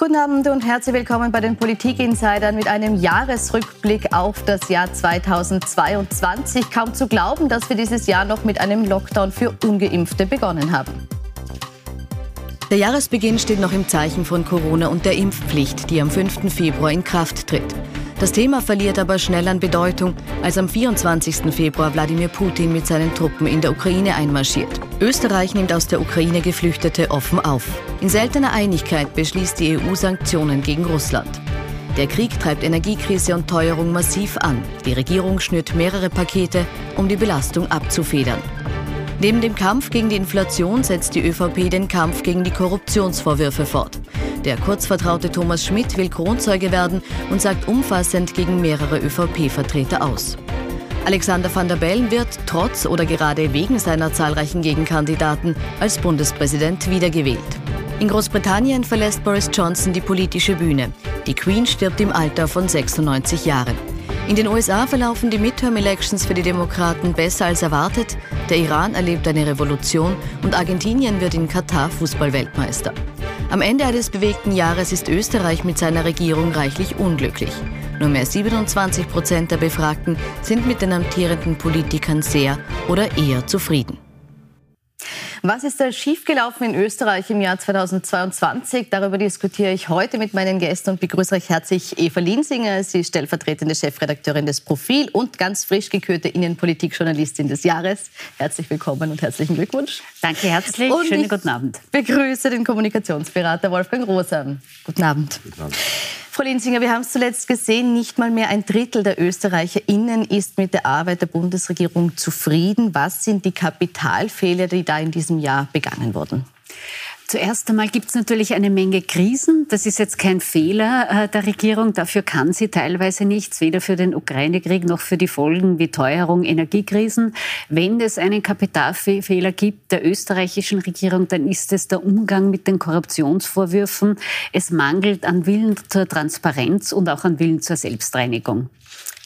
Guten Abend und herzlich willkommen bei den Politik-Insidern mit einem Jahresrückblick auf das Jahr 2022. Kaum zu glauben, dass wir dieses Jahr noch mit einem Lockdown für Ungeimpfte begonnen haben. Der Jahresbeginn steht noch im Zeichen von Corona und der Impfpflicht, die am 5. Februar in Kraft tritt. Das Thema verliert aber schnell an Bedeutung, als am 24. Februar Wladimir Putin mit seinen Truppen in der Ukraine einmarschiert. Österreich nimmt aus der Ukraine Geflüchtete offen auf. In seltener Einigkeit beschließt die EU Sanktionen gegen Russland. Der Krieg treibt Energiekrise und Teuerung massiv an. Die Regierung schnürt mehrere Pakete, um die Belastung abzufedern. Neben dem Kampf gegen die Inflation setzt die ÖVP den Kampf gegen die Korruptionsvorwürfe fort. Der kurzvertraute Thomas Schmidt will Kronzeuge werden und sagt umfassend gegen mehrere ÖVP-Vertreter aus. Alexander van der Bellen wird trotz oder gerade wegen seiner zahlreichen Gegenkandidaten als Bundespräsident wiedergewählt. In Großbritannien verlässt Boris Johnson die politische Bühne. Die Queen stirbt im Alter von 96 Jahren. In den USA verlaufen die Midterm-Elections für die Demokraten besser als erwartet. Der Iran erlebt eine Revolution und Argentinien wird in Katar Fußballweltmeister. Am Ende eines bewegten Jahres ist Österreich mit seiner Regierung reichlich unglücklich. Nur mehr 27 Prozent der Befragten sind mit den amtierenden Politikern sehr oder eher zufrieden. Was ist da schiefgelaufen in Österreich im Jahr 2022? Darüber diskutiere ich heute mit meinen Gästen und begrüße euch herzlich Eva Linsinger. Sie ist stellvertretende Chefredakteurin des Profil und ganz frisch gekürte Innenpolitikjournalistin des Jahres. Herzlich willkommen und herzlichen Glückwunsch. Danke herzlich. Und Schönen guten Abend. begrüße den Kommunikationsberater Wolfgang Rosam. Guten Abend. Guten Abend. Frau Linsinger, wir haben es zuletzt gesehen, nicht mal mehr ein Drittel der ÖsterreicherInnen ist mit der Arbeit der Bundesregierung zufrieden. Was sind die Kapitalfehler, die da in diesem Jahr begangen wurden? Zuerst einmal gibt es natürlich eine Menge Krisen. Das ist jetzt kein Fehler äh, der Regierung. Dafür kann sie teilweise nichts, weder für den Ukraine-Krieg noch für die Folgen wie Teuerung, Energiekrisen. Wenn es einen Kapitalfehler gibt der österreichischen Regierung, dann ist es der Umgang mit den Korruptionsvorwürfen. Es mangelt an Willen zur Transparenz und auch an Willen zur Selbstreinigung.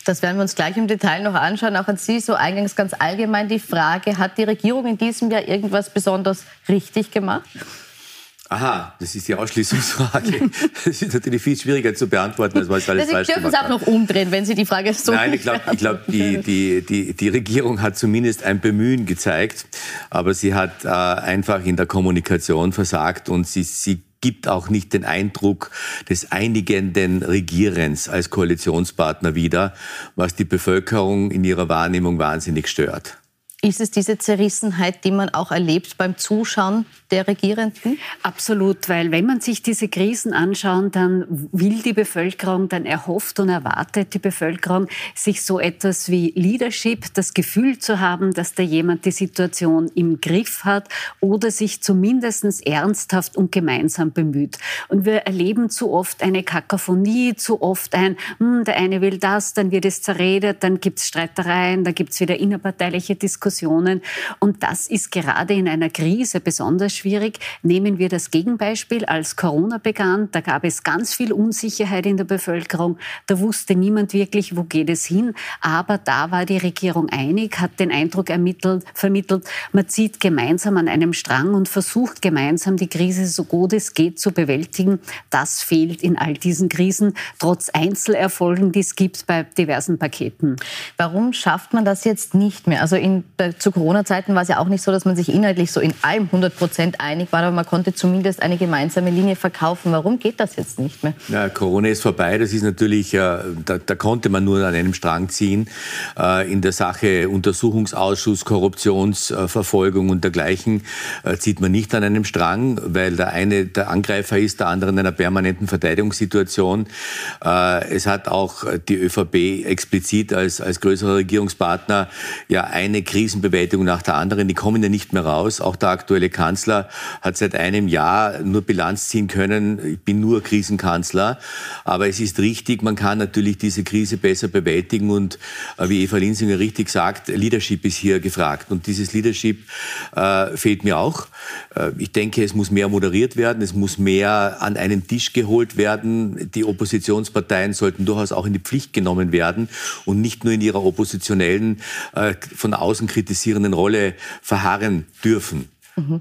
Das werden wir uns gleich im Detail noch anschauen. Auch an Sie so eingangs ganz allgemein die Frage, hat die Regierung in diesem Jahr irgendwas besonders richtig gemacht? Aha, das ist die Ausschließungsfrage. Das ist natürlich viel schwieriger zu beantworten, als was alles Sie falsch dürfen es auch noch umdrehen, wenn Sie die Frage so Nein, ich glaube, ich glaub, die, die, die, die Regierung hat zumindest ein Bemühen gezeigt, aber sie hat äh, einfach in der Kommunikation versagt und sie, sie gibt auch nicht den Eindruck des einigenden Regierens als Koalitionspartner wieder, was die Bevölkerung in ihrer Wahrnehmung wahnsinnig stört. Ist es diese Zerrissenheit, die man auch erlebt beim Zuschauen der Regierenden? Absolut, weil wenn man sich diese Krisen anschaut, dann will die Bevölkerung, dann erhofft und erwartet die Bevölkerung, sich so etwas wie Leadership, das Gefühl zu haben, dass da jemand die Situation im Griff hat oder sich zumindest ernsthaft und gemeinsam bemüht. Und wir erleben zu oft eine Kakophonie, zu oft ein, hm, der eine will das, dann wird es zerredet, dann gibt es Streitereien, dann gibt es wieder innerparteiliche Diskussionen. Diskussionen. Und das ist gerade in einer Krise besonders schwierig. Nehmen wir das Gegenbeispiel. Als Corona begann, da gab es ganz viel Unsicherheit in der Bevölkerung. Da wusste niemand wirklich, wo geht es hin. Aber da war die Regierung einig, hat den Eindruck ermittelt, vermittelt, man zieht gemeinsam an einem Strang und versucht gemeinsam die Krise so gut es geht zu bewältigen. Das fehlt in all diesen Krisen, trotz Einzelerfolgen, die es gibt bei diversen Paketen. Warum schafft man das jetzt nicht mehr? Also in zu Corona-Zeiten war es ja auch nicht so, dass man sich inhaltlich so in allem 100 Prozent einig war, aber man konnte zumindest eine gemeinsame Linie verkaufen. Warum geht das jetzt nicht mehr? Ja, Corona ist vorbei. Das ist natürlich, äh, da, da, konnte man nur an einem Strang ziehen. Äh, in der Sache Untersuchungsausschuss, Korruptionsverfolgung und dergleichen äh, zieht man nicht an einem Strang, weil der eine der Angreifer ist, der andere in einer permanenten Verteidigungssituation. Es hat auch die ÖVP explizit als, als größerer Regierungspartner ja eine Krise Krisenbewältigung nach der anderen, die kommen ja nicht mehr raus. Auch der aktuelle Kanzler hat seit einem Jahr nur Bilanz ziehen können, ich bin nur Krisenkanzler. Aber es ist richtig, man kann natürlich diese Krise besser bewältigen und äh, wie Eva Linsinger richtig sagt, Leadership ist hier gefragt. Und dieses Leadership äh, fehlt mir auch. Äh, ich denke, es muss mehr moderiert werden, es muss mehr an einen Tisch geholt werden. Die Oppositionsparteien sollten durchaus auch in die Pflicht genommen werden und nicht nur in ihrer oppositionellen, äh, von außen kritisierenden Rolle verharren dürfen. Mhm.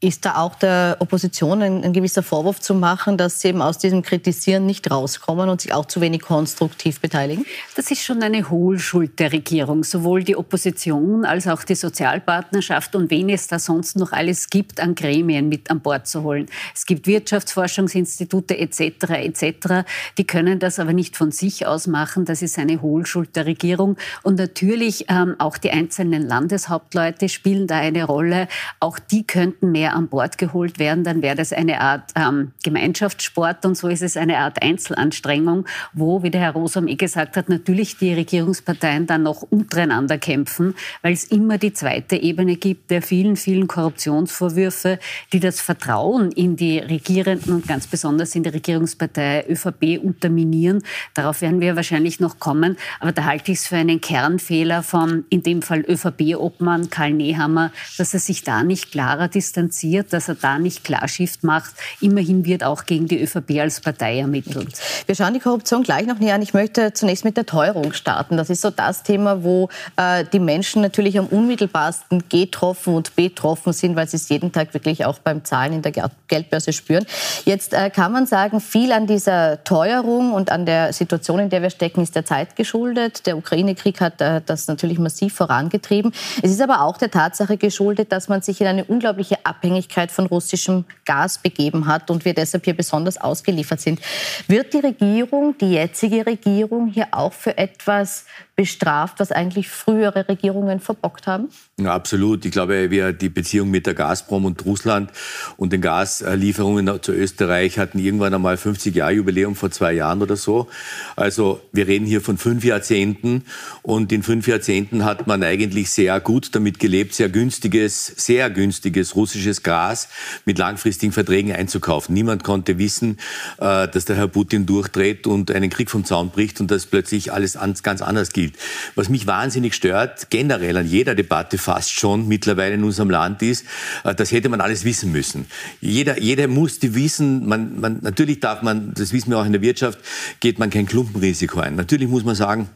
Ist da auch der Opposition ein, ein, gewisser Vorwurf zu machen, dass sie eben aus diesem Kritisieren nicht rauskommen und sich auch zu wenig konstruktiv beteiligen? Das ist schon eine Hohlschuld der Regierung. Sowohl die Opposition als auch die Sozialpartnerschaft und wen es da sonst noch alles gibt, an Gremien mit an Bord zu holen. Es gibt Wirtschaftsforschungsinstitute etc. etc. Die können das aber nicht von sich aus machen. Das ist eine Hohlschuld der Regierung. Und natürlich ähm, auch die einzelnen Landeshauptleute spielen da eine Rolle. Auch die könnten mehr mehr an Bord geholt werden, dann wäre das eine Art ähm, Gemeinschaftssport und so ist es eine Art Einzelanstrengung, wo, wie der Herr Rosam eh gesagt hat, natürlich die Regierungsparteien dann noch untereinander kämpfen, weil es immer die zweite Ebene gibt der vielen, vielen Korruptionsvorwürfe, die das Vertrauen in die Regierenden und ganz besonders in die Regierungspartei ÖVP unterminieren. Darauf werden wir wahrscheinlich noch kommen. Aber da halte ich es für einen Kernfehler von, in dem Fall ÖVP-Obmann Karl Nehammer, dass er sich da nicht klarer distanziert differenziert, dass er da nicht Klarschiff macht. Immerhin wird auch gegen die ÖVP als Partei ermittelt. Wir schauen die Korruption gleich noch näher an. Ich möchte zunächst mit der Teuerung starten. Das ist so das Thema, wo äh, die Menschen natürlich am unmittelbarsten getroffen und betroffen sind, weil sie es jeden Tag wirklich auch beim Zahlen in der Geldbörse spüren. Jetzt äh, kann man sagen, viel an dieser Teuerung und an der Situation, in der wir stecken, ist der Zeit geschuldet. Der Ukraine-Krieg hat äh, das natürlich massiv vorangetrieben. Es ist aber auch der Tatsache geschuldet, dass man sich in eine unglaubliche Abhängigkeit Abhängigkeit von russischem Gas begeben hat und wir deshalb hier besonders ausgeliefert sind. Wird die Regierung, die jetzige Regierung, hier auch für etwas bestraft, was eigentlich frühere Regierungen verbockt haben? Ja, absolut. Ich glaube, wir die Beziehung mit der Gazprom und Russland und den Gaslieferungen zu Österreich hatten irgendwann einmal 50 Jahre Jubiläum vor zwei Jahren oder so. Also wir reden hier von fünf Jahrzehnten und in fünf Jahrzehnten hat man eigentlich sehr gut damit gelebt, sehr günstiges, sehr günstiges russisches Gas mit langfristigen Verträgen einzukaufen. Niemand konnte wissen, äh, dass der Herr Putin durchdreht und einen Krieg vom Zaun bricht und dass plötzlich alles ganz anders gilt. Was mich wahnsinnig stört, generell an jeder Debatte fast schon mittlerweile in unserem Land ist, äh, das hätte man alles wissen müssen. Jeder, jeder musste wissen, man, man, natürlich darf man, das wissen wir auch in der Wirtschaft, geht man kein Klumpenrisiko ein. Natürlich muss man sagen,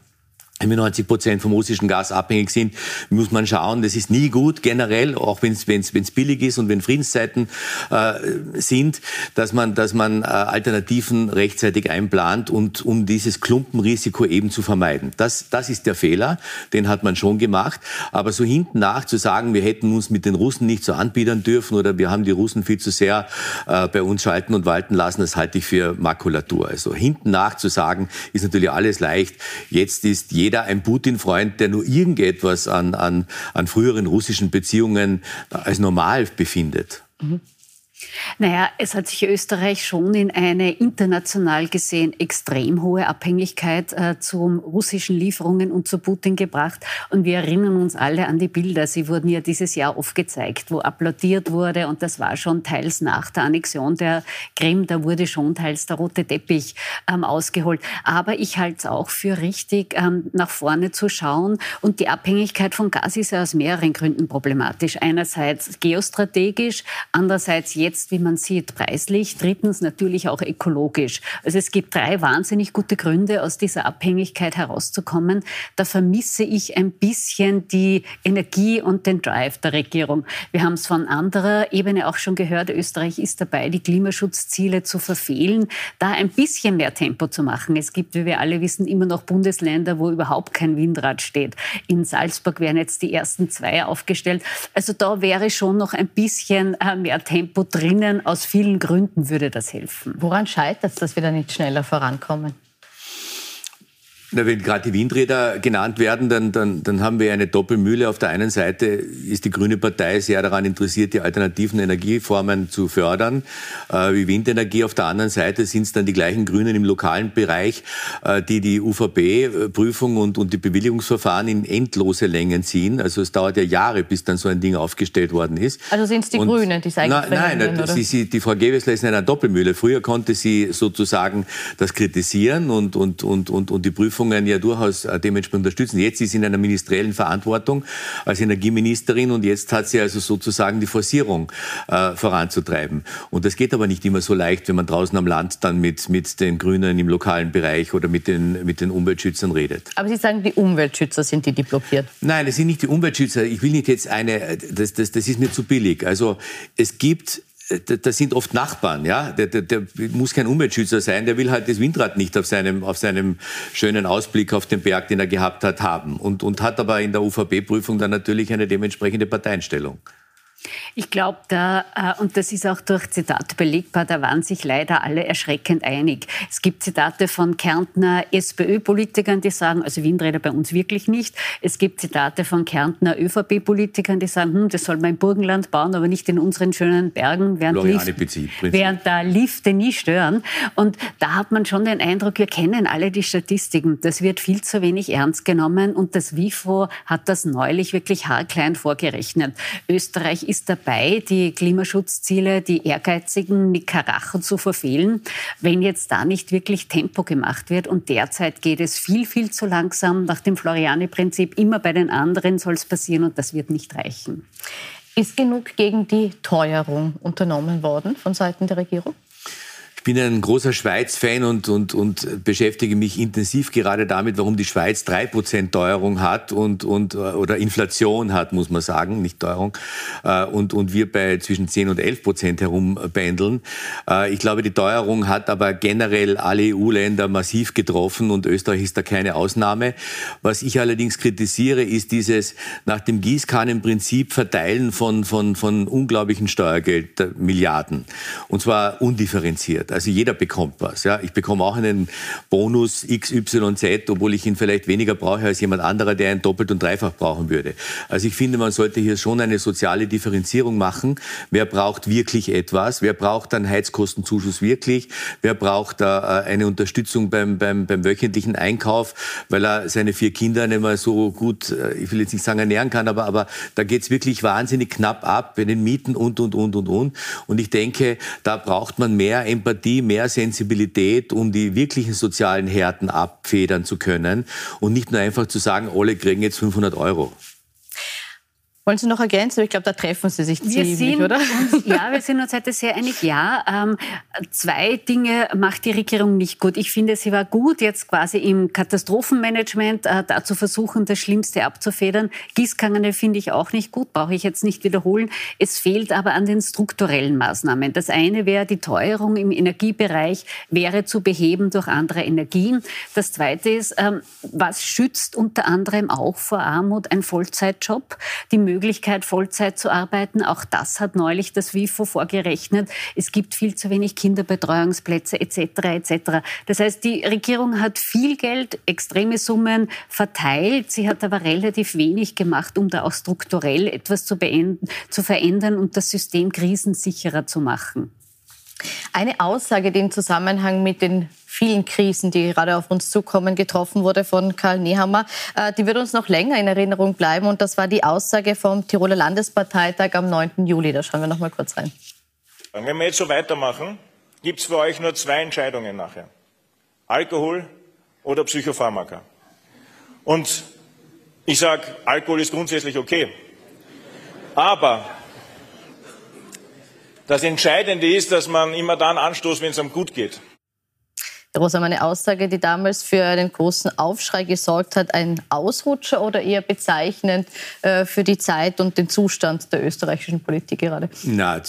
wenn wir 90 Prozent vom russischen Gas abhängig sind, muss man schauen, das ist nie gut generell, auch wenn es billig ist und wenn Friedenszeiten äh, sind, dass man, dass man äh, Alternativen rechtzeitig einplant und um dieses Klumpenrisiko eben zu vermeiden. Das, das ist der Fehler, den hat man schon gemacht. Aber so hinten nach zu sagen, wir hätten uns mit den Russen nicht so anbiedern dürfen oder wir haben die Russen viel zu sehr äh, bei uns schalten und walten lassen, das halte ich für Makulatur. Also hinten nach zu sagen, ist natürlich alles leicht. Jetzt ist jeder jeder ein Putin-Freund, der nur irgendetwas an, an, an früheren russischen Beziehungen als normal befindet. Mhm. Naja, es hat sich Österreich schon in eine international gesehen extrem hohe Abhängigkeit äh, zu russischen Lieferungen und zu Putin gebracht. Und wir erinnern uns alle an die Bilder. Sie wurden ja dieses Jahr oft gezeigt, wo applaudiert wurde. Und das war schon teils nach der Annexion der Krim. Da wurde schon teils der rote Teppich ähm, ausgeholt. Aber ich halte es auch für richtig, ähm, nach vorne zu schauen. Und die Abhängigkeit von Gas ist ja aus mehreren Gründen problematisch. Einerseits geostrategisch, andererseits jetzt jetzt, wie man sieht, preislich. Drittens natürlich auch ökologisch. Also es gibt drei wahnsinnig gute Gründe, aus dieser Abhängigkeit herauszukommen. Da vermisse ich ein bisschen die Energie und den Drive der Regierung. Wir haben es von anderer Ebene auch schon gehört. Österreich ist dabei, die Klimaschutzziele zu verfehlen, da ein bisschen mehr Tempo zu machen. Es gibt, wie wir alle wissen, immer noch Bundesländer, wo überhaupt kein Windrad steht. In Salzburg werden jetzt die ersten zwei aufgestellt. Also da wäre schon noch ein bisschen äh, mehr Tempo drin drinnen. Aus vielen Gründen würde das helfen. Woran scheitert es, dass wir da nicht schneller vorankommen? Na, wenn gerade die Windräder genannt werden, dann, dann, dann haben wir eine Doppelmühle. Auf der einen Seite ist die Grüne Partei sehr daran interessiert, die alternativen Energieformen zu fördern, äh, wie Windenergie. Auf der anderen Seite sind es dann die gleichen Grünen im lokalen Bereich, äh, die die UVP-Prüfung und, und die Bewilligungsverfahren in endlose Längen ziehen. Also es dauert ja Jahre, bis dann so ein Ding aufgestellt worden ist. Also sind es die und, Grünen, die es eigentlich Nein, nein sie, sie, die Frau Gewessler ist in einer Doppelmühle. Früher konnte sie sozusagen das kritisieren und, und, und, und, und die Prüfung Prüfungen ja durchaus äh, dementsprechend unterstützen. Jetzt ist sie in einer ministeriellen Verantwortung als Energieministerin und jetzt hat sie also sozusagen die Forcierung äh, voranzutreiben. Und das geht aber nicht immer so leicht, wenn man draußen am Land dann mit, mit den Grünen im lokalen Bereich oder mit den, mit den Umweltschützern redet. Aber Sie sagen, die Umweltschützer sind die, die blockieren. Nein, es sind nicht die Umweltschützer. Ich will nicht jetzt eine, das, das, das ist mir zu billig. Also es gibt das sind oft Nachbarn, ja. Der, der, der, muss kein Umweltschützer sein, der will halt das Windrad nicht auf seinem, auf seinem schönen Ausblick auf den Berg, den er gehabt hat, haben. Und, und hat aber in der UVP-Prüfung dann natürlich eine dementsprechende Parteienstellung. Ich glaube, da, äh, und das ist auch durch Zitate belegbar, da waren sich leider alle erschreckend einig. Es gibt Zitate von Kärntner SPÖ-Politikern, die sagen, also Windräder bei uns wirklich nicht. Es gibt Zitate von Kärntner ÖVP-Politikern, die sagen, hm, das soll man im Burgenland bauen, aber nicht in unseren schönen Bergen, während, Lift, während da Lifte nie stören. Und da hat man schon den Eindruck, wir kennen alle die Statistiken. Das wird viel zu wenig ernst genommen und das WIFO hat das neulich wirklich haarklein vorgerechnet. Österreich ist dabei, die Klimaschutzziele, die ehrgeizigen mit Karacho zu verfehlen, wenn jetzt da nicht wirklich Tempo gemacht wird. Und derzeit geht es viel, viel zu langsam. Nach dem Floriani-Prinzip, immer bei den anderen soll es passieren und das wird nicht reichen. Ist genug gegen die Teuerung unternommen worden von Seiten der Regierung? Ich bin ein großer Schweiz-Fan und, und, und beschäftige mich intensiv gerade damit, warum die Schweiz drei Prozent Teuerung hat und, und, oder Inflation hat, muss man sagen, nicht Teuerung, äh, und, und wir bei zwischen 10 und 11 Prozent herumbändeln. Äh, ich glaube, die Teuerung hat aber generell alle EU-Länder massiv getroffen und Österreich ist da keine Ausnahme. Was ich allerdings kritisiere, ist dieses nach dem Gießkannenprinzip Verteilen von, von, von unglaublichen Steuergeld, Milliarden. Und zwar undifferenziert. Also jeder bekommt was. Ja. Ich bekomme auch einen Bonus XYZ, obwohl ich ihn vielleicht weniger brauche als jemand anderer, der ihn doppelt und dreifach brauchen würde. Also ich finde, man sollte hier schon eine soziale Differenzierung machen. Wer braucht wirklich etwas? Wer braucht einen Heizkostenzuschuss wirklich? Wer braucht äh, eine Unterstützung beim, beim, beim wöchentlichen Einkauf, weil er seine vier Kinder nicht mehr so gut, äh, ich will jetzt nicht sagen ernähren kann, aber, aber da geht's wirklich wahnsinnig knapp ab bei den Mieten und, und, und, und, und. Und ich denke, da braucht man mehr Empathie Empathie, mehr Sensibilität, um die wirklichen sozialen Härten abfedern zu können und nicht nur einfach zu sagen, alle kriegen jetzt 500 Euro. Wollen Sie noch ergänzen? Ich glaube, da treffen Sie sich ziemlich, sind oder? Uns, ja, wir sind uns heute sehr einig. Ja, ähm, zwei Dinge macht die Regierung nicht gut. Ich finde, sie war gut, jetzt quasi im Katastrophenmanagement äh, dazu versuchen, das Schlimmste abzufedern. Gießkannene finde ich auch nicht gut, brauche ich jetzt nicht wiederholen. Es fehlt aber an den strukturellen Maßnahmen. Das eine wäre, die Teuerung im Energiebereich wäre zu beheben durch andere Energien. Das zweite ist, ähm, was schützt unter anderem auch vor Armut ein Vollzeitjob? Die Möglichkeit, Vollzeit zu arbeiten. Auch das hat neulich das WIFO vorgerechnet. Es gibt viel zu wenig Kinderbetreuungsplätze etc. etc. Das heißt, die Regierung hat viel Geld, extreme Summen verteilt. Sie hat aber relativ wenig gemacht, um da auch strukturell etwas zu, beenden, zu verändern und das System krisensicherer zu machen. Eine Aussage, die im Zusammenhang mit den vielen Krisen, die gerade auf uns zukommen, getroffen wurde von Karl Nehammer, äh, die wird uns noch länger in Erinnerung bleiben. Und das war die Aussage vom Tiroler Landesparteitag am 9. Juli. Da schauen wir noch mal kurz rein. Wenn wir jetzt so weitermachen, gibt es für euch nur zwei Entscheidungen nachher. Alkohol oder Psychopharmaka. Und ich sage, Alkohol ist grundsätzlich okay. Aber das Entscheidende ist, dass man immer dann anstoßt, wenn es einem gut geht. Rosa, eine Aussage, die damals für einen großen Aufschrei gesorgt hat, ein Ausrutscher oder eher bezeichnend äh, für die Zeit und den Zustand der österreichischen Politik gerade? Na,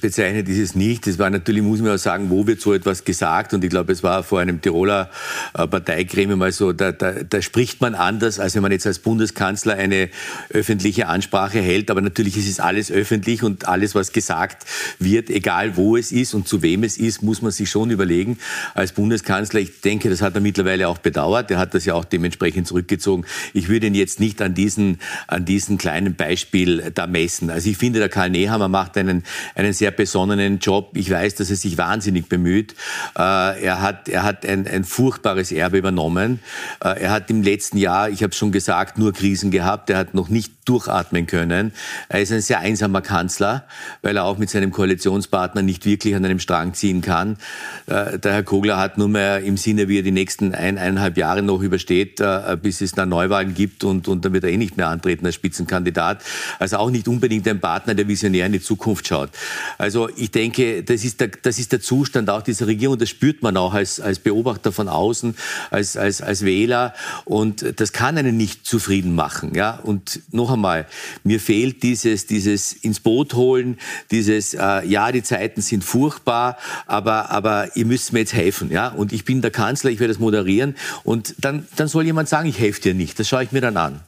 bezeichnet ist es nicht. Es war natürlich, muss man auch sagen, wo wird so etwas gesagt? Und ich glaube, es war vor einem Tiroler äh, Parteigremium mal so, da, da, da spricht man anders, als wenn man jetzt als Bundeskanzler eine öffentliche Ansprache hält. Aber natürlich ist es alles öffentlich und alles, was gesagt wird, egal wo es ist und zu wem es ist, muss man sich schon überlegen als Bundeskanzler, Bundeskanzler, ich denke, das hat er mittlerweile auch bedauert. Er hat das ja auch dementsprechend zurückgezogen. Ich würde ihn jetzt nicht an diesen, an diesen kleinen Beispiel da messen. Also ich finde, der Karl Nehammer macht einen, einen sehr besonnenen Job. Ich weiß, dass er sich wahnsinnig bemüht. Äh, er hat, er hat ein, ein furchtbares Erbe übernommen. Äh, er hat im letzten Jahr, ich habe schon gesagt, nur Krisen gehabt. Er hat noch nicht durchatmen können. Er ist ein sehr einsamer Kanzler, weil er auch mit seinem Koalitionspartner nicht wirklich an einem Strang ziehen kann. Äh, der Herr Kogler hat nur nur mehr im Sinne, wie er die nächsten ein, eineinhalb Jahre noch übersteht, äh, bis es dann Neuwahlen gibt und, und dann wird er eh nicht mehr antreten als Spitzenkandidat. Also auch nicht unbedingt ein Partner, der visionär in die Zukunft schaut. Also ich denke, das ist der, das ist der Zustand auch dieser Regierung. Das spürt man auch als, als Beobachter von außen, als, als, als Wähler. Und das kann einen nicht zufrieden machen. Ja? Und noch einmal, mir fehlt dieses, dieses ins Boot holen, dieses, äh, ja, die Zeiten sind furchtbar, aber, aber ihr müsst mir jetzt helfen. Ja? Und ich bin der Kanzler, ich werde das moderieren. Und dann, dann soll jemand sagen, ich helfe dir nicht. Das schaue ich mir dann an.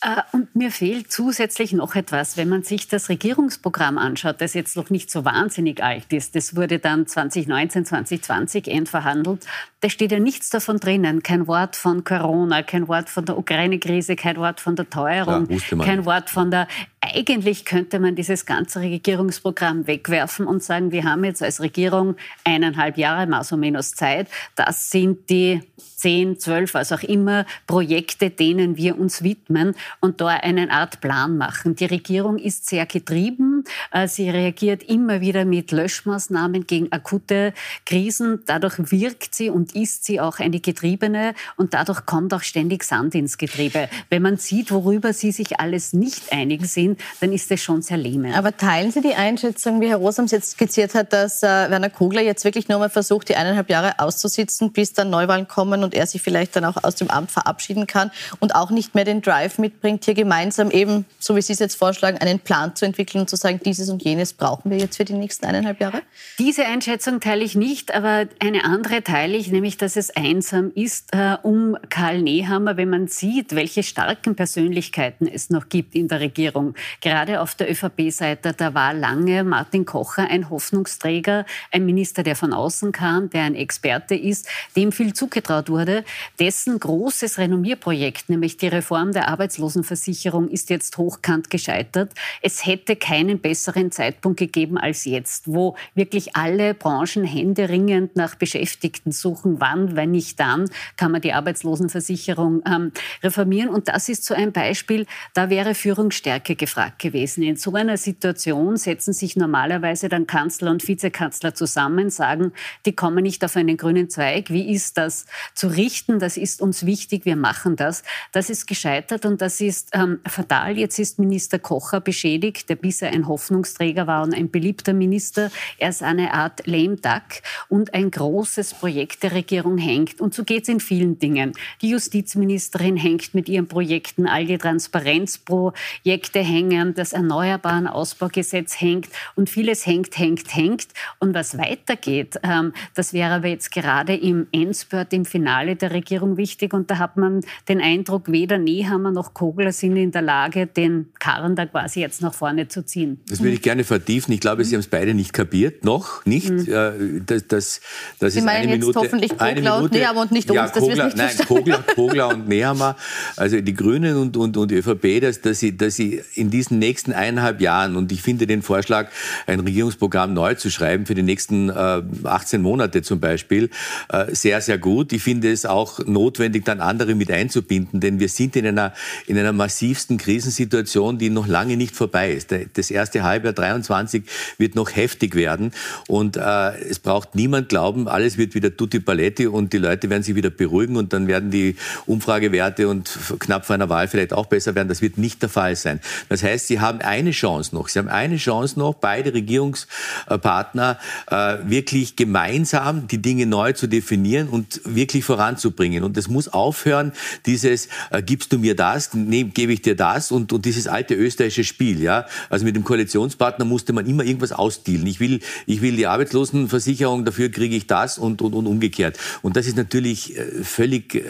Äh, und mir fehlt zusätzlich noch etwas, wenn man sich das Regierungsprogramm anschaut, das jetzt noch nicht so wahnsinnig alt ist. Das wurde dann 2019, 2020 endverhandelt. Da steht ja nichts davon drinnen. Kein Wort von Corona, kein Wort von der Ukraine-Krise, kein Wort von der Teuerung, ja, kein Wort von der. Eigentlich könnte man dieses ganze Regierungsprogramm wegwerfen und sagen, wir haben jetzt als Regierung eineinhalb Jahre, mal so minus Zeit. Das sind die zehn, zwölf, was auch immer, Projekte, denen wir uns widmen und da eine Art Plan machen. Die Regierung ist sehr getrieben. Äh, sie reagiert immer wieder mit Löschmaßnahmen gegen akute Krisen. Dadurch wirkt sie und ist sie auch eine Getriebene und dadurch kommt auch ständig Sand ins Getriebe. Wenn man sieht, worüber sie sich alles nicht einig sind, dann ist das schon sehr lähmend. Aber teilen Sie die Einschätzung, wie Herr Rosams jetzt skizziert hat, dass äh, Werner Kogler jetzt wirklich nur mal versucht, die eineinhalb Jahre auszusitzen, bis dann Neuwahlen kommen und er sich vielleicht dann auch aus dem Amt verabschieden kann und auch nicht mehr den Drive mitbringt, hier gemeinsam eben, so wie Sie es jetzt vorschlagen, einen Plan zu entwickeln und zu sagen, dieses und jenes brauchen wir jetzt für die nächsten eineinhalb Jahre? Diese Einschätzung teile ich nicht, aber eine andere teile ich, nämlich, dass es einsam ist äh, um Karl Nehammer, wenn man sieht, welche starken Persönlichkeiten es noch gibt in der Regierung. Gerade auf der ÖVP-Seite, da war lange Martin Kocher ein Hoffnungsträger, ein Minister, der von außen kam, der ein Experte ist, dem viel zugetraut wurde dessen großes Renommierprojekt, nämlich die Reform der Arbeitslosenversicherung, ist jetzt hochkant gescheitert. Es hätte keinen besseren Zeitpunkt gegeben als jetzt, wo wirklich alle Branchen händeringend nach Beschäftigten suchen. Wann, wenn nicht dann, kann man die Arbeitslosenversicherung ähm, reformieren. Und das ist so ein Beispiel, da wäre Führungsstärke gefragt gewesen. In so einer Situation setzen sich normalerweise dann Kanzler und Vizekanzler zusammen, sagen, die kommen nicht auf einen grünen Zweig. Wie ist das zu richten? das ist uns wichtig, wir machen das. Das ist gescheitert und das ist ähm, fatal. Jetzt ist Minister Kocher beschädigt, der bisher ein Hoffnungsträger war und ein beliebter Minister. Er ist eine Art lame duck und ein großes Projekt der Regierung hängt. Und so geht es in vielen Dingen. Die Justizministerin hängt mit ihren Projekten, all die Transparenzprojekte hängen, das Erneuerbaren Ausbaugesetz hängt und vieles hängt, hängt, hängt. Und was weitergeht, ähm, das wäre aber jetzt gerade im Endspurt, im Finale der Regierung wichtig. Und da hat man den Eindruck, weder Nehammer noch Kogler sind in der Lage, den Karren da quasi jetzt nach vorne zu ziehen. Das würde ich gerne vertiefen. Ich glaube, Sie haben es beide nicht kapiert, noch nicht. Mhm. Äh, das, das, das Sie meinen jetzt Minute, hoffentlich Kogler und Nehammer und nicht uns. Ja, Kogler, nicht nein, Kogler, Kogler und Nehammer, also die Grünen und, und, und die ÖVP, dass, dass, sie, dass sie in diesen nächsten eineinhalb Jahren, und ich finde den Vorschlag, ein Regierungsprogramm neu zu schreiben für die nächsten äh, 18 Monate zum Beispiel, äh, sehr, sehr gut. Ich finde es auch notwendig, dann andere mit einzubinden, denn wir sind in einer, in einer massivsten Krisensituation, die noch lange nicht vorbei ist. Das erste Halbjahr 23 wird noch heftig werden und äh, es braucht niemand glauben, alles wird wieder tutti paletti und die Leute werden sich wieder beruhigen und dann werden die Umfragewerte und knapp vor einer Wahl vielleicht auch besser werden. Das wird nicht der Fall sein. Das heißt, Sie haben eine Chance noch. Sie haben eine Chance noch, beide Regierungspartner äh, wirklich gemeinsam die Dinge neu zu definieren und wirklich voranzubringen bringen. Und es muss aufhören, dieses, äh, gibst du mir das, nee, gebe ich dir das und, und dieses alte österreichische Spiel. Ja? Also mit dem Koalitionspartner musste man immer irgendwas ausdealen. Ich will, ich will die Arbeitslosenversicherung, dafür kriege ich das und, und, und umgekehrt. Und das ist natürlich äh, völlig äh,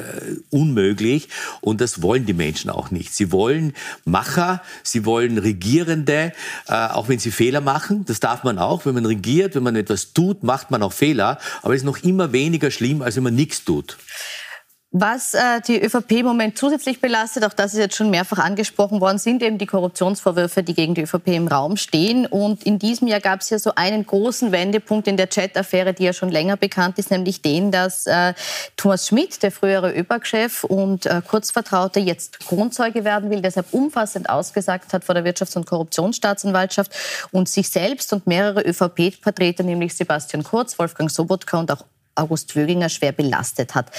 unmöglich und das wollen die Menschen auch nicht. Sie wollen Macher, sie wollen Regierende, äh, auch wenn sie Fehler machen. Das darf man auch. Wenn man regiert, wenn man etwas tut, macht man auch Fehler. Aber es ist noch immer weniger schlimm, als wenn man nichts tut. Was äh, die ÖVP im Moment zusätzlich belastet, auch das ist jetzt schon mehrfach angesprochen worden, sind eben die Korruptionsvorwürfe, die gegen die ÖVP im Raum stehen. Und in diesem Jahr gab es ja so einen großen Wendepunkt in der Chat-Affäre, die ja schon länger bekannt ist, nämlich den, dass äh, Thomas Schmidt, der frühere ÖBAG-Chef und äh, Kurzvertraute, jetzt Kronzeuge werden will, deshalb umfassend ausgesagt hat vor der Wirtschafts- und Korruptionsstaatsanwaltschaft und sich selbst und mehrere ÖVP-Vertreter, nämlich Sebastian Kurz, Wolfgang Sobotka und auch August Wöginger schwer belastet hat.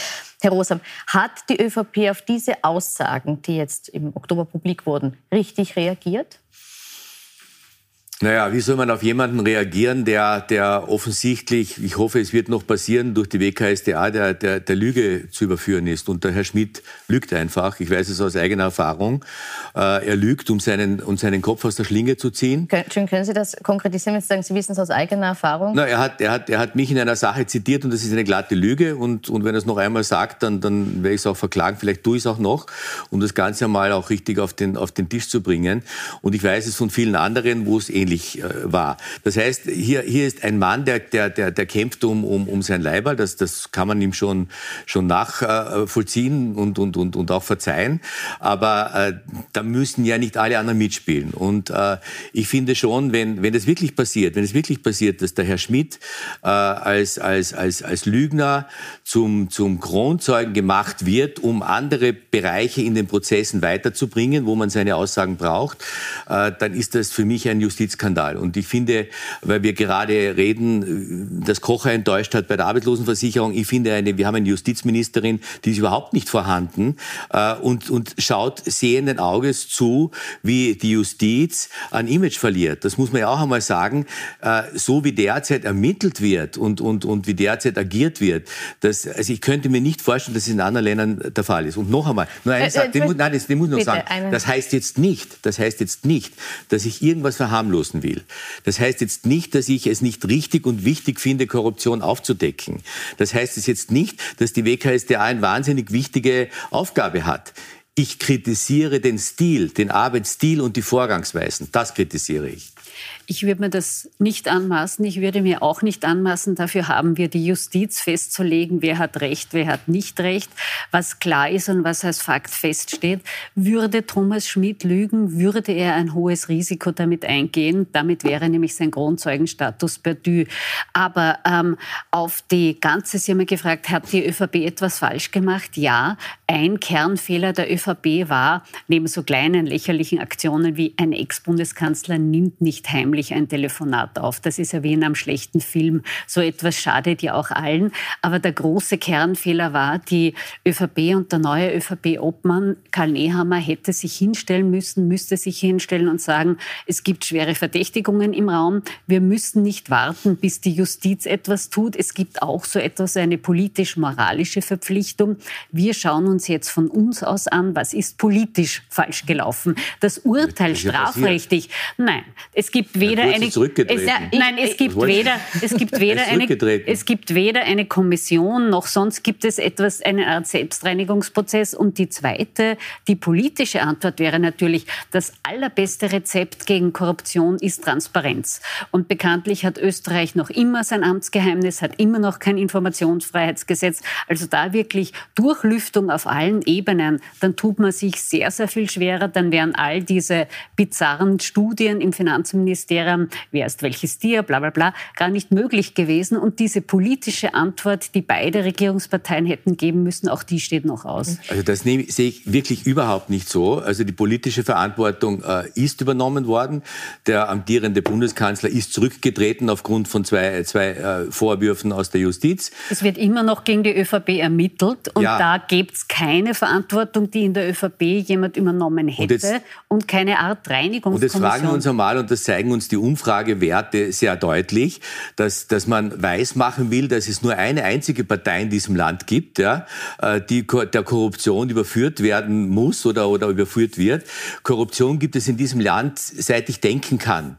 Herr Rosam, hat die ÖVP auf diese Aussagen, die jetzt im Oktober publik wurden, richtig reagiert? Naja, wie soll man auf jemanden reagieren, der, der offensichtlich, ich hoffe, es wird noch passieren, durch die WKSDA der, der, der Lüge zu überführen ist. Und der Herr Schmidt lügt einfach. Ich weiß es aus eigener Erfahrung. Äh, er lügt, um seinen, um seinen Kopf aus der Schlinge zu ziehen. Schön, können Sie das konkretisieren, wenn Sie sagen, Sie wissen es aus eigener Erfahrung? Na, er, hat, er, hat, er hat mich in einer Sache zitiert und das ist eine glatte Lüge. Und, und wenn er es noch einmal sagt, dann, dann werde ich es auch verklagen. Vielleicht tue ich es auch noch, um das Ganze einmal auch richtig auf den, auf den Tisch zu bringen. Und ich weiß es von vielen anderen, wo es ähnlich ähnlich äh, war. Das heißt, hier, hier ist ein Mann, der, der, der, der kämpft um, um, um sein Leiber. Das, das kann man ihm schon, schon nachvollziehen und, und, und, und auch verzeihen. Aber äh, da müssen ja nicht alle anderen mitspielen. Und äh, ich finde schon, wenn, wenn das wirklich passiert, wenn es wirklich passiert, dass der Herr Schmidt äh, als, als, als, als Lügner zum, zum Kronzeugen gemacht wird, um andere Bereiche in den Prozessen weiterzubringen, wo man seine Aussagen braucht, äh, dann ist das für mich ein Justiz Skandal. Und ich finde, weil wir gerade reden, dass Kocher enttäuscht hat bei der Arbeitslosenversicherung, ich finde, eine, wir haben eine Justizministerin, die ist überhaupt nicht vorhanden äh, und, und schaut sehenden Auges zu, wie die Justiz an Image verliert. Das muss man ja auch einmal sagen. Äh, so wie derzeit ermittelt wird und, und, und wie derzeit agiert wird, das, also ich könnte mir nicht vorstellen, dass es in anderen Ländern der Fall ist. Und noch einmal, nur eine äh, Sache, äh, nein, das, den muss ich noch sagen. Das heißt jetzt nicht, das heißt jetzt nicht, dass ich irgendwas verharmlose verharmlosen will. Das heißt jetzt nicht, dass ich es nicht richtig und wichtig finde, Korruption aufzudecken. Das heißt es jetzt nicht, dass die WKSDA eine wahnsinnig wichtige Aufgabe hat. Ich kritisiere den Stil, den Arbeitsstil und die Vorgangsweisen. Das kritisiere ich. Ich würde mir das nicht anmaßen. Ich würde mir auch nicht anmaßen. Dafür haben wir die Justiz festzulegen, wer hat Recht, wer hat nicht Recht, was klar ist und was als Fakt feststeht. Würde Thomas Schmidt lügen, würde er ein hohes Risiko damit eingehen. Damit wäre nämlich sein Kronzeugenstatus perdu. Aber ähm, auf die ganze, Sie haben gefragt, hat die ÖVP etwas falsch gemacht? Ja. Ein Kernfehler der ÖVP war, neben so kleinen lächerlichen Aktionen wie ein Ex-Bundeskanzler nimmt nicht heimlich heimlich ein Telefonat auf. Das ist ja wie in einem schlechten Film. So etwas schadet ja auch allen. Aber der große Kernfehler war, die ÖVP und der neue ÖVP-Obmann Karl Nehammer hätte sich hinstellen müssen, müsste sich hinstellen und sagen, es gibt schwere Verdächtigungen im Raum. Wir müssen nicht warten, bis die Justiz etwas tut. Es gibt auch so etwas, eine politisch-moralische Verpflichtung. Wir schauen uns jetzt von uns aus an, was ist politisch falsch gelaufen. Das Urteil strafrechtlich, nein, es gibt weder eine es, nein, es gibt weder es gibt weder eine es gibt weder eine Kommission noch sonst gibt es etwas eine Art Selbstreinigungsprozess. Und die zweite die politische Antwort wäre natürlich das allerbeste Rezept gegen Korruption ist Transparenz. Und bekanntlich hat Österreich noch immer sein Amtsgeheimnis hat immer noch kein Informationsfreiheitsgesetz. Also da wirklich Durchlüftung auf allen Ebenen dann tut man sich sehr sehr viel schwerer. Dann wären all diese bizarren Studien im Finanzministerium Ministerium, wer ist welches Tier, bla bla bla, gar nicht möglich gewesen. Und diese politische Antwort, die beide Regierungsparteien hätten geben müssen, auch die steht noch aus. Also das sehe ich wirklich überhaupt nicht so. Also die politische Verantwortung äh, ist übernommen worden. Der amtierende Bundeskanzler ist zurückgetreten aufgrund von zwei, zwei äh, Vorwürfen aus der Justiz. Es wird immer noch gegen die ÖVP ermittelt und ja. da gibt es keine Verantwortung, die in der ÖVP jemand übernommen hätte und, jetzt, und keine Art Reinigungskommission. Und jetzt fragen wir uns einmal, und das zeigen uns die Umfragewerte sehr deutlich, dass, dass man weismachen will, dass es nur eine einzige Partei in diesem Land gibt, ja, äh, die der Korruption überführt werden muss oder, oder überführt wird. Korruption gibt es in diesem Land, seit ich denken kann.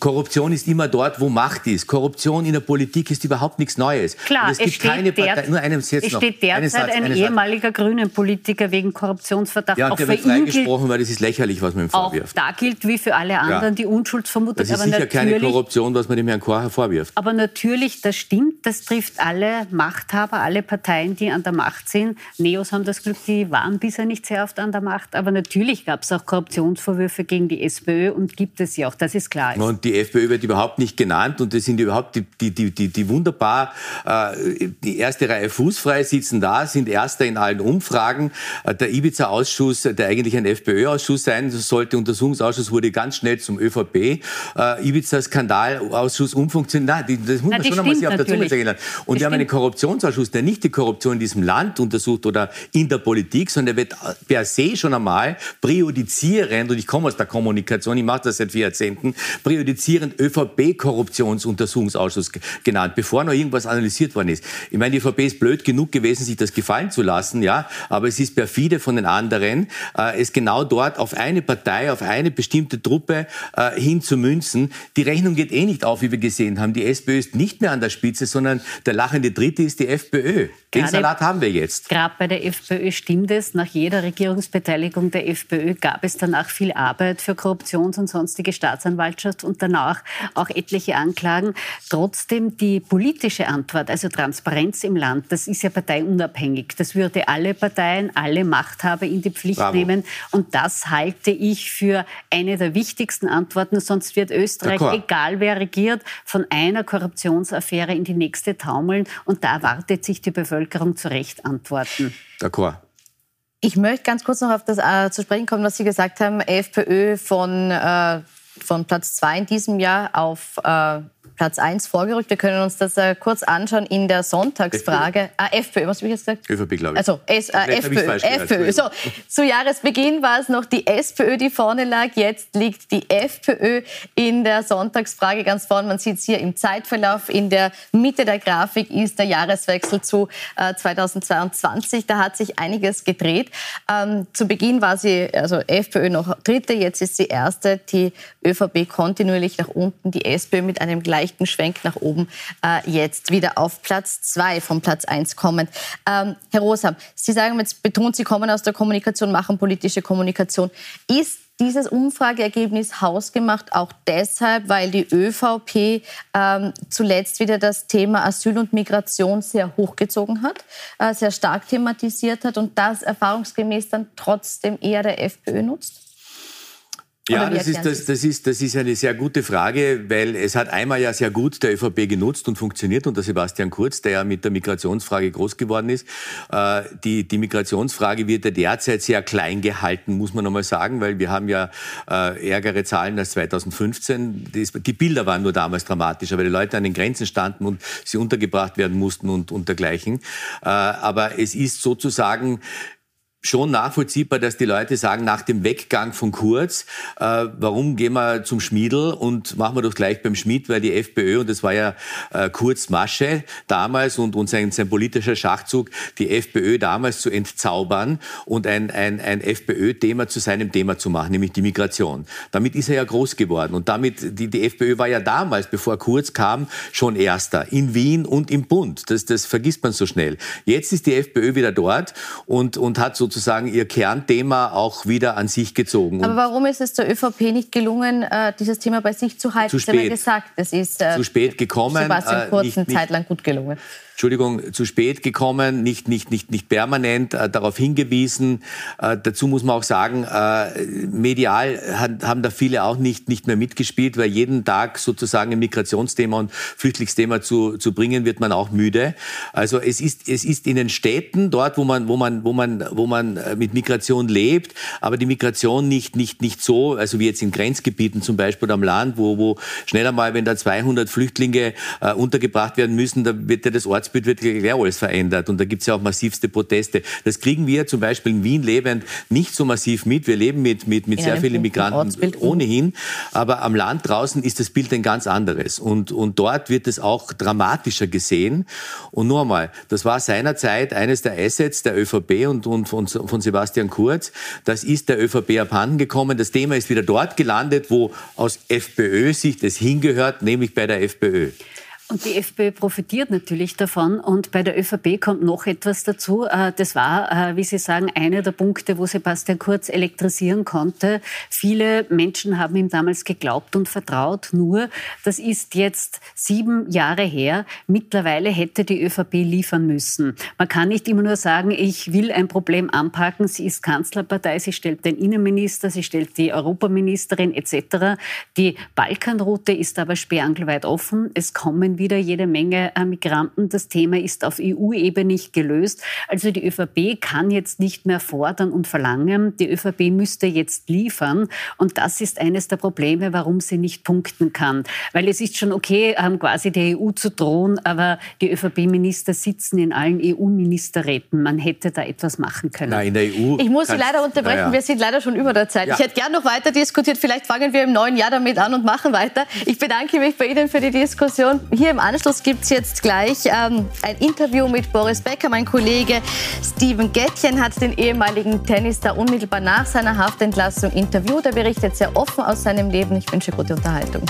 Korruption ist immer dort, wo Macht ist. Korruption in der Politik ist überhaupt nichts Neues. Klar, es, es gibt keine Partei. Nur einem Satz es noch. steht derzeit ein ehemaliger Grünen Politiker wegen Korruptionsverdacht. Ja, und der wird freigesprochen, weil das ist lächerlich, was man ihm vorwirft. Auch da gilt wie für alle anderen ja. die Unschuldsvermutung vermutet. Das ist aber sicher keine Korruption, was man dem Herrn Kocher vorwirft. Aber natürlich, das stimmt, das trifft alle Machthaber, alle Parteien, die an der Macht sind. Neos haben das Glück, die waren bisher nicht sehr oft an der Macht. Aber natürlich gab es auch Korruptionsvorwürfe gegen die SPÖ und gibt es ja auch, das ist klar. Und die FPÖ wird überhaupt nicht genannt und das sind überhaupt die, die, die, die, die wunderbar äh, die erste Reihe fußfrei sitzen da, sind Erster in allen Umfragen. Äh, der Ibiza-Ausschuss, der eigentlich ein FPÖ-Ausschuss sein sollte, Untersuchungsausschuss wurde ganz schnell zum ÖVP. Äh, Ibiza-Skandalausschuss umfunktioniert. Nein, das muss Na, man schon einmal sich auf der Zunge zergehen lassen. Und wir haben einen Korruptionsausschuss, der nicht die Korruption in diesem Land untersucht oder in der Politik, sondern der wird per se schon einmal präjudizierend, und ich komme aus der Kommunikation, ich mache das seit vier Jahrzehnten, präjudizierend ÖVP-Korruptionsuntersuchungsausschuss genannt, bevor noch irgendwas analysiert worden ist. Ich meine, die ÖVP ist blöd genug gewesen, sich das gefallen zu lassen, ja, aber es ist perfide von den anderen, äh, es genau dort auf eine Partei, auf eine bestimmte Truppe äh, hinzumünzen. Die Rechnung geht eh nicht auf, wie wir gesehen haben. Die SPÖ ist nicht mehr an der Spitze, sondern der lachende Dritte ist die FPÖ. Den Gerade- Salat haben wir jetzt. Gerade bei der FPÖ stimmt es. Nach jeder Regierungsbeteiligung der FPÖ gab es danach viel Arbeit für Korruptions- und sonstige Staatsanwaltschaft und danach auch etliche Anklagen. Trotzdem die politische Antwort, also Transparenz im Land, das ist ja parteiunabhängig. Das würde alle Parteien, alle Machthaber in die Pflicht Bravo. nehmen. Und das halte ich für eine der wichtigsten Antworten. Sonst wird Österreich, D'accord. egal wer regiert, von einer Korruptionsaffäre in die nächste taumeln. Und da erwartet sich die Bevölkerung zu Recht Antworten. D'accord. Ich möchte ganz kurz noch auf das äh, zu sprechen kommen, was Sie gesagt haben. FPÖ von, äh, von Platz zwei in diesem Jahr auf äh, Platz eins vorgerückt. Wir können uns das äh, kurz anschauen in der Sonntagsfrage. Ah, FPÖ, was habe ich jetzt gesagt? ÖVP, glaube ich. Also S, äh, FPÖ, FPÖ. So, zu Jahresbeginn war es noch die SPÖ, die vorne lag. Jetzt liegt die FPÖ in der Sonntagsfrage ganz vorne. Man sieht es hier im Zeitverlauf. In der Mitte der Grafik ist der Jahreswechsel zu äh, 2022. Da hat sich einiges gedreht. Ähm, zu Beginn war sie, also FPÖ noch dritte, jetzt ist sie erste. Die ÖVP kontinuierlich nach unten, die SPÖ mit einem leichten Schwenk nach oben, äh, jetzt wieder auf Platz zwei vom Platz eins kommend. Ähm, Herr Rosam, Sie sagen jetzt betont, Sie kommen aus der Kommunikation, machen politische Kommunikation. Ist dieses Umfrageergebnis hausgemacht auch deshalb, weil die ÖVP ähm, zuletzt wieder das Thema Asyl und Migration sehr hochgezogen hat, äh, sehr stark thematisiert hat und das erfahrungsgemäß dann trotzdem eher der FPÖ nutzt? Ja, das ist, das, das, ist, das ist eine sehr gute Frage, weil es hat einmal ja sehr gut der ÖVP genutzt und funktioniert und der Sebastian Kurz, der ja mit der Migrationsfrage groß geworden ist. Äh, die, die Migrationsfrage wird ja derzeit sehr klein gehalten, muss man nochmal sagen, weil wir haben ja äh, ärgere Zahlen als 2015. Das, die Bilder waren nur damals dramatischer, weil die Leute an den Grenzen standen und sie untergebracht werden mussten und, und dergleichen. Äh, aber es ist sozusagen schon nachvollziehbar, dass die Leute sagen, nach dem Weggang von Kurz, äh, warum gehen wir zum Schmiedel und machen wir doch gleich beim Schmied, weil die FPÖ, und das war ja äh, Kurz Masche damals und, und sein, sein politischer Schachzug, die FPÖ damals zu entzaubern und ein, ein, ein FPÖ-Thema zu seinem Thema zu machen, nämlich die Migration. Damit ist er ja groß geworden und damit, die, die FPÖ war ja damals, bevor Kurz kam, schon Erster in Wien und im Bund. Das, das vergisst man so schnell. Jetzt ist die FPÖ wieder dort und, und hat sozusagen ihr Kernthema auch wieder an sich gezogen. Aber warum ist es der ÖVP nicht gelungen, äh, dieses Thema bei sich zu halten? Zu Sie haben ja spät. gesagt, es ist äh, zu spät gekommen. Sebastian äh, Kurz nicht- eine Zeit lang gut gelungen. Entschuldigung, zu spät gekommen, nicht, nicht, nicht, nicht permanent äh, darauf hingewiesen. Äh, dazu muss man auch sagen, äh, medial han, haben da viele auch nicht, nicht mehr mitgespielt, weil jeden Tag sozusagen ein Migrationsthema und Flüchtlingsthema zu, zu bringen, wird man auch müde. Also es ist, es ist in den Städten, dort, wo man, wo man, wo man, wo man äh, mit Migration lebt, aber die Migration nicht, nicht, nicht so, also wie jetzt in Grenzgebieten zum Beispiel am Land, wo, wo schnell einmal, wenn da 200 Flüchtlinge äh, untergebracht werden müssen, da wird ja das Ortsbild wird gleich alles verändert und da gibt es ja auch massivste Proteste. Das kriegen wir zum Beispiel in Wien lebend nicht so massiv mit. Wir leben mit, mit, mit In sehr vielen Migranten ohnehin, aber am Land draußen ist das Bild ein ganz anderes und, und dort wird es auch dramatischer gesehen. Und nur einmal, das war seinerzeit eines der Assets der ÖVP und, und von, von Sebastian Kurz. Das ist der ÖVP abhanden gekommen. Das Thema ist wieder dort gelandet, wo aus FPÖ-Sicht es hingehört, nämlich bei der FPÖ. Und die FPÖ profitiert natürlich davon. Und bei der ÖVP kommt noch etwas dazu. Äh, Das war, äh, wie Sie sagen, einer der Punkte, wo Sebastian Kurz elektrisieren konnte. Viele Menschen haben ihm damals geglaubt und vertraut. Nur, das ist jetzt sieben Jahre her. Mittlerweile hätte die ÖVP liefern müssen. Man kann nicht immer nur sagen, ich will ein Problem anpacken. Sie ist Kanzlerpartei, sie stellt den Innenminister, sie stellt die Europaministerin etc. Die Balkanroute ist aber sperrangelweit offen. Es kommen wieder jede Menge äh, Migranten. Das Thema ist auf EU-Ebene nicht gelöst. Also die ÖVP kann jetzt nicht mehr fordern und verlangen. Die ÖVP müsste jetzt liefern. Und das ist eines der Probleme, warum sie nicht punkten kann. Weil es ist schon okay, ähm, quasi der EU zu drohen, aber die ÖVP-Minister sitzen in allen EU-Ministerräten. Man hätte da etwas machen können. Nein, in der EU. Ich muss Sie leider unterbrechen. Ja. Wir sind leider schon über der Zeit. Ja. Ich hätte gern noch weiter diskutiert. Vielleicht fangen wir im neuen Jahr damit an und machen weiter. Ich bedanke mich bei Ihnen für die Diskussion. Hier im Anschluss gibt es jetzt gleich ähm, ein Interview mit Boris Becker. Mein Kollege Steven Gettchen hat den ehemaligen Tennisstar unmittelbar nach seiner Haftentlassung interviewt. Er berichtet sehr offen aus seinem Leben. Ich wünsche gute Unterhaltung.